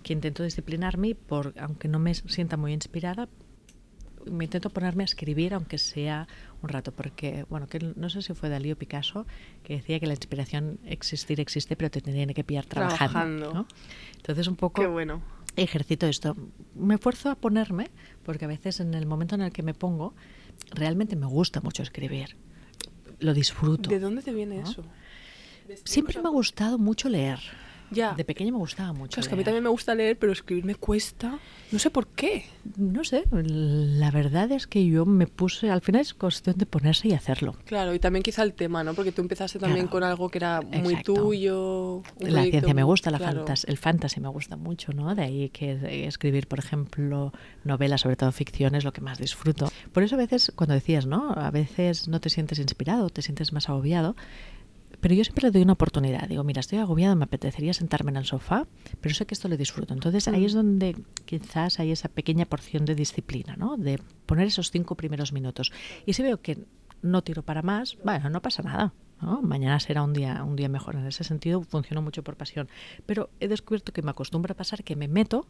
que intento disciplinarme, por, aunque no me sienta muy inspirada, me intento ponerme a escribir, aunque sea un rato, porque, bueno, que no sé si fue Dalí o Picasso, que decía que la inspiración existir existe, pero te tiene que pillar trabajando. Trabajando. ¿no? Entonces, un poco Qué bueno. ejercito esto. Me esfuerzo a ponerme, porque a veces en el momento en el que me pongo, realmente me gusta mucho escribir. lo disfruto. ¿De dónde te viene eso? Siempre me ha gustado mucho leer. Ya. De pequeña me gustaba mucho. Es que a mí también me gusta leer, pero escribir me cuesta. No sé por qué. No sé, la verdad es que yo me puse, al final es cuestión de ponerse y hacerlo. Claro, y también quizá el tema, ¿no? Porque tú empezaste también Claro. con algo que era muy Exacto. tuyo. La proyecto ciencia me gusta, la claro. fantas- el fantasy me gusta mucho, ¿no? De ahí que eh, escribir, por ejemplo, novelas, sobre todo ficción, es lo que más disfruto. Por eso a veces, cuando decías, ¿no? A veces no te sientes inspirado, te sientes más agobiado. Pero yo siempre le doy una oportunidad. Digo, mira, estoy agobiado, me apetecería sentarme en el sofá, pero sé que esto lo disfruto. Entonces ahí es Mm. donde quizás hay esa pequeña porción de disciplina, ¿no? De poner esos cinco primeros minutos. Y si veo que no tiro para más, bueno, no pasa nada. ¿no? Mañana será un día, un día mejor. En ese sentido, funciono mucho por pasión. Pero he descubierto que me acostumbra a pasar que me meto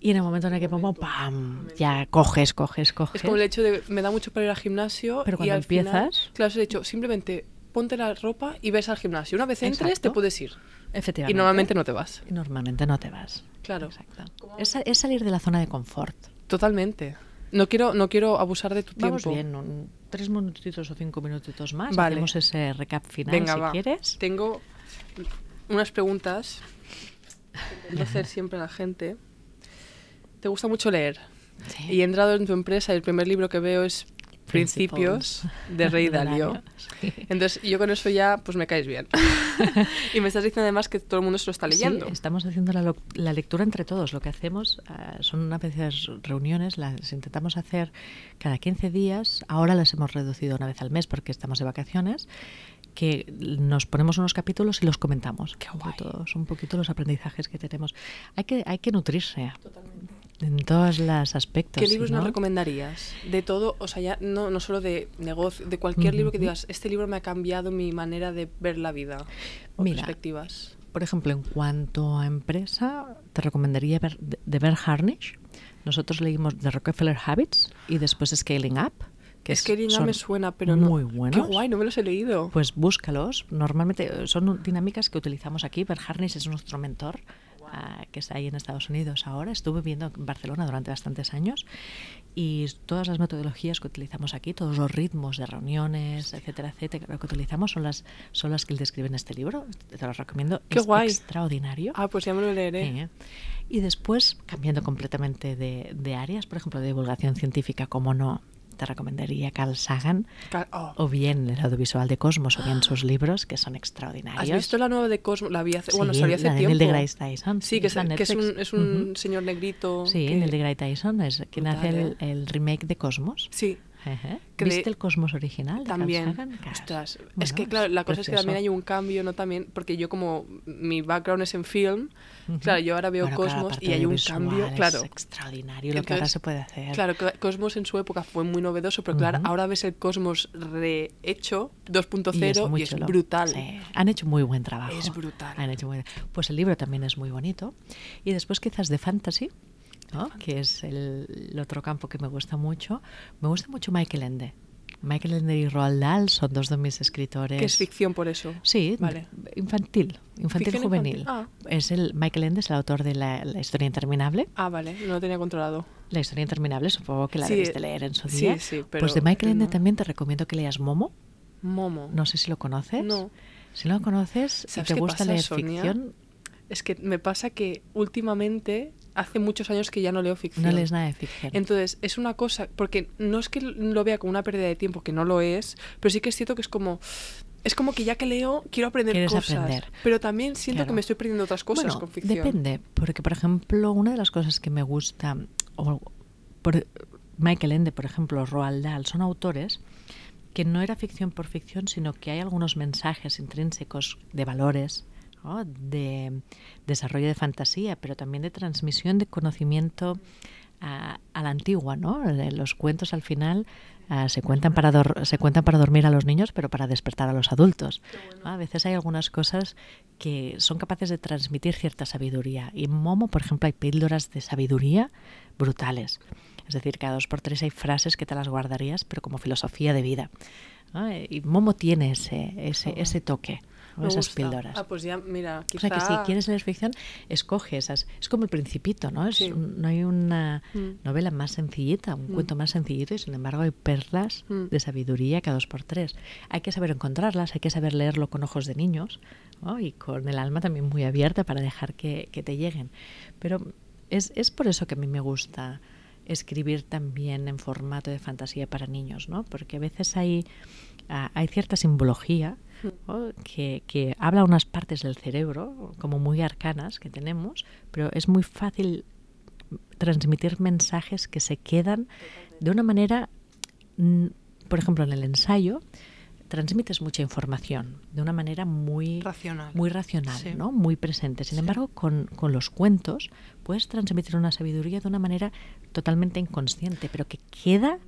y en el momento en el que pongo, ¡pam! Ya coges, coges, coges. Es como el hecho de me da mucho para ir al gimnasio Pero y cuando final- empiezas- claro, el hecho, simplemente ponte la ropa y ves al gimnasio. Una vez entres Exacto. te puedes ir. Efectivamente. Y normalmente no te vas. Y normalmente no te vas. Claro. Exacto. Es, sa- es salir de la zona de confort. Totalmente. No quiero, no quiero abusar de tu Vamos tiempo. bien, un- tres minutitos o cinco minutitos más. Vale. Hacemos ese recap final Venga, si va. quieres. Tengo unas preguntas que *laughs* hacer siempre a la gente. ¿Te gusta mucho leer? Sí. Y he entrado en tu empresa y el primer libro que veo es Principios de Rey *laughs* Dalio. Entonces, yo con eso ya, pues me caes bien. *laughs* *laughs* y me estás diciendo además que todo el mundo se lo está leyendo. Sí, estamos haciendo la, la lectura entre todos. Lo que hacemos ah, son a veces reuniones, las intentamos hacer cada 15 días. Ahora las hemos reducido una vez al mes porque estamos de vacaciones. Que nos ponemos unos capítulos y los comentamos. Qué guay. todos, un poquito los aprendizajes que tenemos. Hay que, hay que nutrirse en todos los aspectos. ¿Qué libros no- nos recomendarías? De todo, o sea, ya no, no solo de negocio, de cualquier libro que digas, este libro me ha cambiado mi manera de ver la vida o Mira, perspectivas. Por ejemplo, en cuanto a empresa, te recomendaría ver, de de Bert Harnish. Nosotros leímos The Rockefeller Habits y después Scaling Up. Que es que me suena, pero no. muy buenos. Qué guay, no me los he leído. Pues búscalos. Normalmente eh, son dinámicas que utilizamos aquí. Bert Harnish es nuestro mentor, ah, que está ahí en Estados Unidos ahora. Estuve viviendo en Barcelona durante bastantes años y todas las metodologías que utilizamos aquí, todos los ritmos de reuniones, etcétera, etcétera, que utilizamos son las, son las que él describe en este libro. Te lo recomiendo. Qué es guay. extraordinario. Ah, pues ya me lo leeré. Eh, Y después, cambiando completamente de, de áreas, por ejemplo, de divulgación científica, como no, te recomendaría Carl Sagan, oh. o bien el audiovisual de Cosmos, o bien sus libros, que son extraordinarios. ¿Has visto la nueva de Cosmo? La vi hace, bueno, Sí, salió hace la de tiempo. Neil deGrasse Tyson. Sí, que es, que es un, es un Ujú. señor negrito. Sí, que- Neil deGrasse Tyson es quien hace el, ¿eh? el remake de Cosmos. Sí, de- ¿Viste el Cosmos original? de Carl también. Ostras, es Bueno, que claro, la cosa es que también hay un cambio, ¿no? También, porque yo como mi background es en film, Claro, yo ahora veo Bueno, Cosmos y hay un cambio, es claro. extraordinario lo que ahora se puede hacer. Claro, cla- Cosmos en su época fue muy novedoso, pero claro, ahora ves el Cosmos rehecho 2.0 Y es, y es, brutal. Sí, Han hecho muy buen trabajo. Es brutal. Han hecho muy- Pues el libro también es muy bonito. Y después quizás de fantasy, ¿no? que es el, el otro campo que me gusta mucho. Me gusta mucho Michael Ende. Michael Ende y Roald Dahl son dos de mis escritores. Que es ficción por eso. Sí, Vale. infantil, infantil Ficción juvenil. infantil, ah. Es el Michael Ende es el autor de la, la historia interminable. Ah, vale, no lo tenía controlado. La historia interminable, supongo que la Sí, debiste leer en su sí, día. sí, pero pues de Michael Ende no. también te recomiendo que leas Momo. Momo. No sé si lo conoces. No. Si no lo conoces ¿Sabes te gusta pasa, leer Sonia? ficción, Es que me pasa que últimamente, hace muchos años que ya no leo ficción. no lees nada de ficción. Entonces, es una cosa, porque no es que lo vea como una pérdida de tiempo, que no lo es, pero sí que es cierto que es como, es como que ya que leo, quiero aprender Quieres cosas. aprender. Pero también siento Claro. que me estoy perdiendo otras cosas bueno, con ficción. depende, porque por ejemplo, una de las cosas que me gusta, o por Michael Ende, por ejemplo, Roald Dahl, son autores que no era ficción por ficción, sino que hay algunos mensajes intrínsecos de valores, ¿no? de desarrollo de fantasía, pero también de transmisión de conocimiento a, a la antigua, ¿no? Los cuentos al final ah, se cuentan para dor- se cuentan para dormir a los niños, pero para despertar a los adultos. ¿no? A veces hay algunas cosas que son capaces de transmitir cierta sabiduría. Y en Momo, por ejemplo, hay píldoras de sabiduría brutales. Es decir, cada dos por tres hay frases que te las guardarías, pero como filosofía de vida. ¿no? Y Momo tiene ese, ese, ese toque. Esas píldoras. Ah, pues ya, mira, quizá... O sea que si quieres leer ficción, escoge esas. Es como el Principito, ¿no? Es no hay una mm. novela más sencillita, un mm. cuento más sencillito y sin embargo hay perlas mm. de sabiduría cada dos por tres. Hay que saber encontrarlas, hay que saber leerlo con ojos de niños y con el alma también muy abierta para dejar que, que te lleguen. Pero es, es por eso que a mí me gusta escribir también en formato de fantasía para niños, ¿no? Porque a veces hay, ah, hay cierta simbología que, que, habla unas partes del cerebro, como muy arcanas que tenemos, pero es muy fácil transmitir mensajes que se quedan de una manera, mm, por ejemplo, en el ensayo, transmites mucha información de una manera muy racional, muy, racional ¿no? muy presente. Sin embargo, con, con, los cuentos puedes transmitir una sabiduría de una manera totalmente inconsciente, pero que queda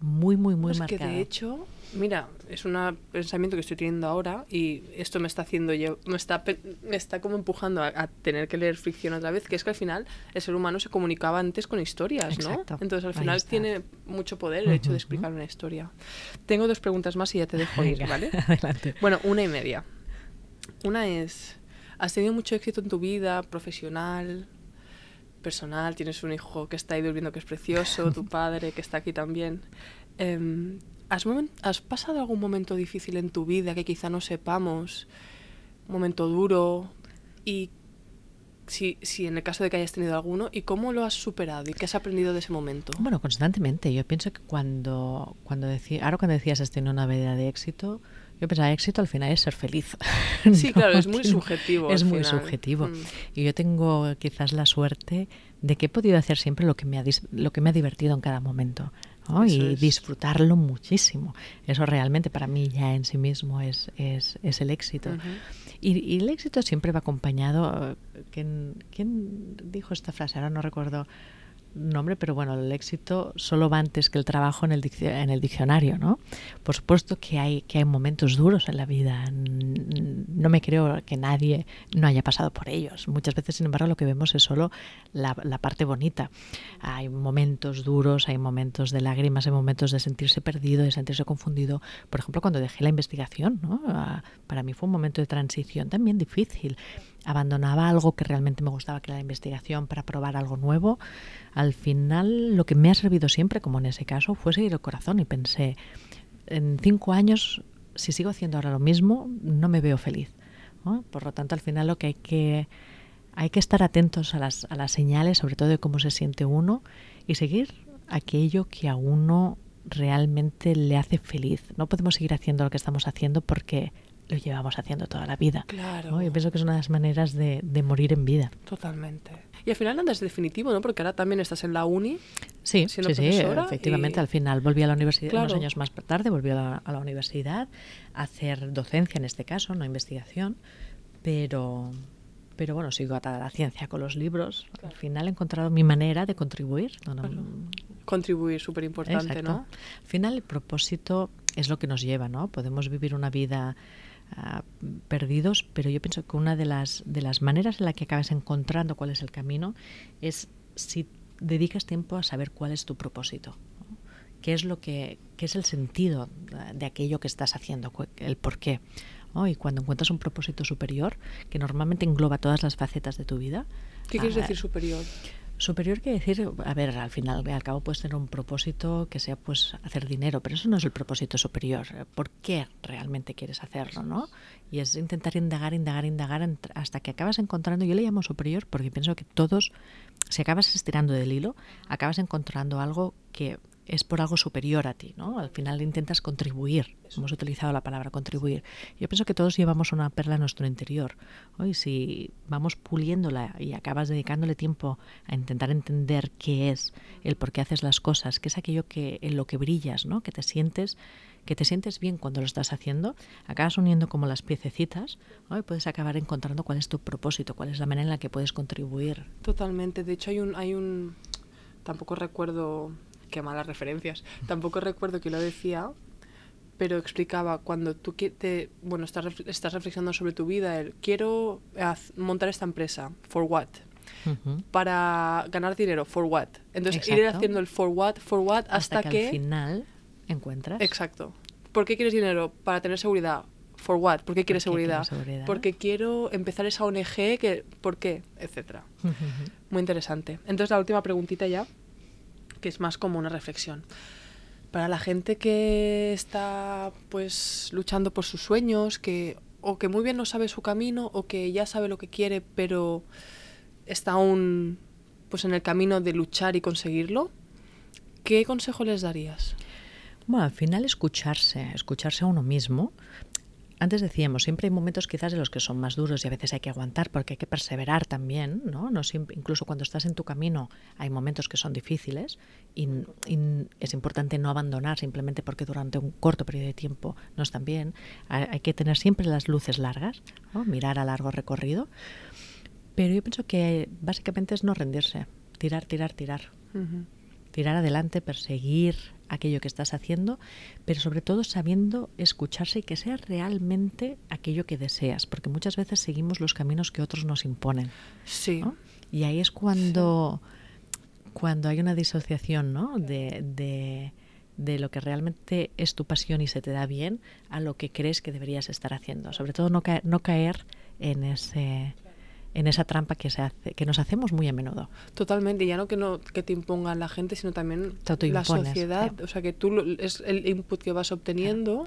muy, muy, muy es marcada. que de hecho, mira, es un pensamiento que estoy teniendo ahora y esto me está haciendo, me está, me está como empujando a, tener que leer ficción otra vez, que es que al final el ser humano se comunicaba antes con historias, ¿no? Entonces al final tiene mucho poder el hecho de explicar una historia. Tengo dos preguntas más y ya te dejo ir, ¿vale? *laughs* Adelante. Bueno, una y media. Una es, ¿has tenido mucho éxito en tu vida profesional, personal, tienes un hijo que está ahí durmiendo que es precioso, tu *laughs* padre que está aquí también. Em, ¿has, ¿Has pasado algún momento difícil en tu vida que quizá no sepamos? Un momento duro y si, si en el caso de que hayas tenido alguno, ¿y cómo lo has superado y qué has aprendido de ese momento? Bueno, constantemente. Yo pienso que cuando, cuando decía, ahora cuando decías has tenido una vida de éxito, yo pensaba, éxito al final es ser feliz. *laughs* Sí, claro, es muy subjetivo. Es muy subjetivo. Mm. Y yo tengo quizás la suerte de que he podido hacer siempre lo que me ha, lo que me ha divertido en cada momento. Y disfrutarlo muchísimo. Eso realmente para mí ya en sí mismo es, es, es el éxito. y, y, el éxito siempre va acompañado. ¿quién, ¿Quién dijo esta frase? Ahora no recuerdo nombre, pero bueno, el éxito solo va antes que el trabajo en el, en el diccionario, ¿no? Por supuesto que hay, que hay momentos duros en la vida. No me creo que nadie no haya pasado por ellos. Muchas veces, sin embargo, lo que vemos es solo la, la parte bonita. Hay momentos duros, hay momentos de lágrimas, hay momentos de sentirse perdido, de sentirse confundido. Por ejemplo, cuando dejé la investigación, ¿no? Ah, para mí fue un momento de transición también difícil abandonaba algo que realmente me gustaba, que era la investigación, para probar algo nuevo, al final lo que me ha servido siempre, como en ese caso, fue seguir el corazón y pensé, en cinco años, si sigo haciendo ahora lo mismo, no me veo feliz. Por lo tanto, al final lo que hay que hay que estar atentos a las, a las señales, sobre todo de cómo se siente uno, y seguir aquello que a uno realmente le hace feliz. No podemos seguir haciendo lo que estamos haciendo porque lo llevamos haciendo toda la vida. Claro. Yo pienso que es una de las maneras de, de, morir en vida. Totalmente. Y al final nada es definitivo, ¿no? Porque ahora también estás en la uni. Sí, sí, sí, efectivamente. Al final volví a la universidad, unos años más tarde, volví a la, a la universidad a hacer docencia en este caso, no investigación, pero pero bueno, sigo atada a la ciencia con los libros. Al final he encontrado mi manera de contribuir. Contribuir, súper importante, ¿no? Al final el propósito es lo que nos lleva, ¿no? Podemos vivir una vida Ah, perdidos, pero yo pienso que una de las, de las maneras en la que acabas encontrando cuál es el camino es si dedicas tiempo a saber cuál es tu propósito. ¿Qué es lo que qué es el sentido de aquello que estás haciendo, el por qué? Y cuando encuentras un propósito superior, que normalmente engloba todas las facetas de tu vida. ¿Qué quieres ah, decir superior? Superior quiere decir, a ver, al final, al cabo puedes tener un propósito que sea pues hacer dinero, pero eso no es el propósito superior. ¿Por qué realmente quieres hacerlo, no? Y es intentar indagar, indagar, indagar hasta que acabas encontrando, yo le llamo superior porque pienso que todos, si acabas estirando del hilo, acabas encontrando algo que es por algo superior a ti, ¿no? Al final intentas contribuir. Hemos utilizado la palabra contribuir. Yo pienso que todos llevamos una perla en nuestro interior. Y si vamos puliéndola y acabas dedicándole tiempo a intentar entender qué es, el por qué haces las cosas, qué es aquello que en lo que brillas, ¿no? Que te sientes que te sientes bien cuando lo estás haciendo, acabas uniendo como las piececitas y puedes acabar encontrando cuál es tu propósito, cuál es la manera en la que puedes contribuir. Totalmente. De hecho, hay un, hay un tampoco recuerdo qué malas referencias. Tampoco recuerdo que lo decía, pero explicaba cuando tú te, bueno, estás, estás reflexionando sobre tu vida, el quiero montar esta empresa, for what? Para ganar dinero, for what? Entonces ir haciendo el for what, for what, hasta, que, al final encuentras. Exacto. ¿Por qué quieres dinero? Para tener seguridad, ¿For what? ¿Por qué quieres ¿Por qué seguridad? quieres seguridad? Porque quiero empezar esa ONG, que, ¿por qué? Etcétera. Muy interesante. Entonces la última preguntita ya, que es más como una reflexión. Para la gente que está pues luchando por sus sueños, que o que muy bien no sabe su camino o que ya sabe lo que quiere, pero está aún pues en el camino de luchar y conseguirlo, ¿qué consejo les darías? Bueno, al final escucharse, escucharse a uno mismo. Antes decíamos, siempre hay momentos quizás de los que son más duros y a veces hay que aguantar porque hay que perseverar también, ¿no? no siempre, incluso cuando estás en tu camino hay momentos que son difíciles y, y es importante no abandonar simplemente porque durante un corto periodo de tiempo no están bien. Hay, hay que tener siempre las luces largas, ¿no? mirar a largo recorrido. Pero yo pienso que básicamente es no rendirse, tirar, tirar, tirar. Ujú. Tirar adelante, perseguir aquello que estás haciendo, pero sobre todo sabiendo escucharse y que sea realmente aquello que deseas, porque muchas veces seguimos los caminos que otros nos imponen. Sí. ¿no? Y ahí es cuando, cuando hay una disociación ¿no? de, de, de lo que realmente es tu pasión y se te da bien a lo que crees que deberías estar haciendo. Sobre todo no caer, no caer en ese en esa trampa que se hace, que nos hacemos muy a menudo. Totalmente, y ya no que no que te impongan la gente, sino también la sociedad, o sea que tú lo- es el input que vas obteniendo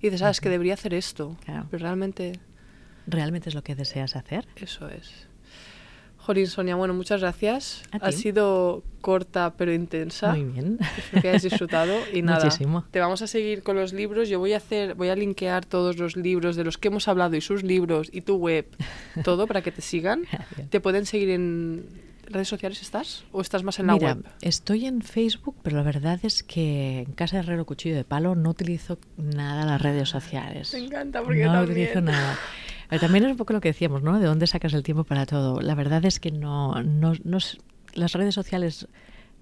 y dices, sabes que debería hacer esto, Claro. pero realmente ¿Realmente es lo que deseas hacer? eso es. Jolín, Sonia, bueno, muchas gracias. Ha sido corta pero intensa. Muy bien. Espero que hayas disfrutado y *laughs* nada. Muchísimo. Te vamos a seguir con los libros. Yo voy a hacer, voy a linkear todos los libros de los que hemos hablado y sus libros y tu web, *laughs* todo para que te sigan. Gracias. ¿Te pueden seguir en redes sociales estás o estás más en la Mira, web? estoy en Facebook, pero la verdad es que en Casa de Herrero Cuchillo de Palo no utilizo nada las redes sociales. Me encanta porque no también. utilizo nada. *laughs* Pero también es un poco lo que decíamos, ¿no? ¿De dónde sacas el tiempo para todo? La verdad es que no, no, no las redes sociales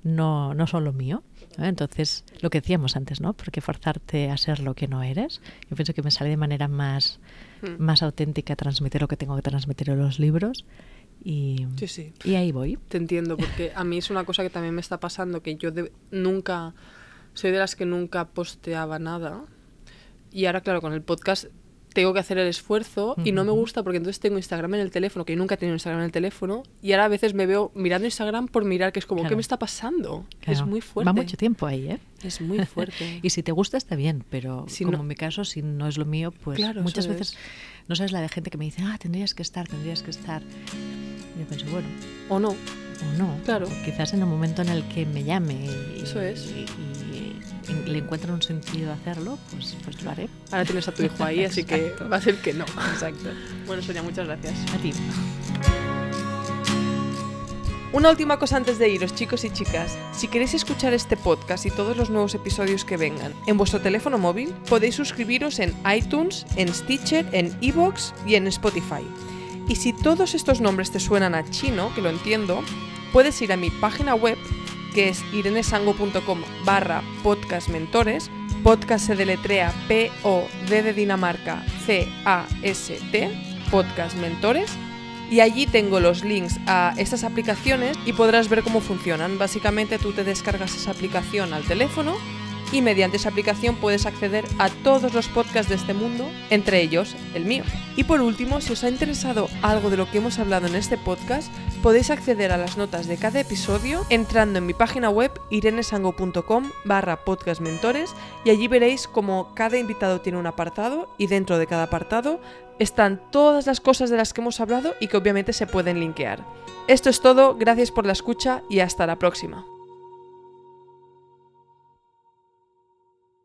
no, no son lo mío. ¿no? Entonces, lo que decíamos antes, ¿no? ¿Por qué forzarte a ser lo que no eres? Yo pienso que me sale de manera más, Mm. más auténtica transmitir lo que tengo que transmitir en los libros. Y, Sí, sí. y ahí voy. Te entiendo, porque a mí es una cosa que también me está pasando, que yo de- nunca, soy de las que nunca posteaba nada. Y ahora, claro, con el podcast tengo que hacer el esfuerzo y no me gusta porque entonces tengo Instagram en el teléfono, que yo nunca he tenido Instagram en el teléfono, y ahora a veces me veo mirando Instagram por mirar, que es como, ¿qué Claro. me está pasando? Es Claro. muy fuerte. Va mucho tiempo ahí, ¿eh? Es muy *laughs* fuerte. Y si te gusta está bien, pero Si como no- en mi caso, si no es lo mío, pues Claro, muchas veces no sabes la de gente que me dice, ah, tendrías que estar, tendrías que estar. Y yo pienso, bueno, ¿O no? o no. Claro. o quizás en el momento en el que me llame y, Eso es. y- y le encuentre un sentido hacerlo, pues, pues lo haré. Ahora tienes a tu hijo ahí, así que va a ser que no. Exacto. Bueno, Sonia, muchas gracias. A ti. Una última cosa antes de iros, chicos y chicas. Si queréis escuchar este podcast y todos los nuevos episodios que vengan en vuestro teléfono móvil, podéis suscribiros en iTunes, en Stitcher, en Evox y en Spotify. Y si todos estos nombres te suenan a chino, que lo entiendo, puedes ir a mi página web, que es irenesango.com barra podcastmentores. Podcast se deletrea P-O-D de Dinamarca C-A-S-T, Podcast Mentores y allí tengo los links a estas aplicaciones y podrás ver cómo funcionan. Básicamente tú te descargas esa aplicación al teléfono y mediante esa aplicación puedes acceder a todos los podcasts de este mundo, entre ellos el mío. Y por último, si os ha interesado algo de lo que hemos hablado en este podcast, podéis acceder a las notas de cada episodio entrando en mi página web irenesango.com barra podcastmentores y allí veréis como cada invitado tiene un apartado y dentro de cada apartado están todas las cosas de las que hemos hablado y que obviamente se pueden linkear. Esto es todo, gracias por la escucha y hasta la próxima.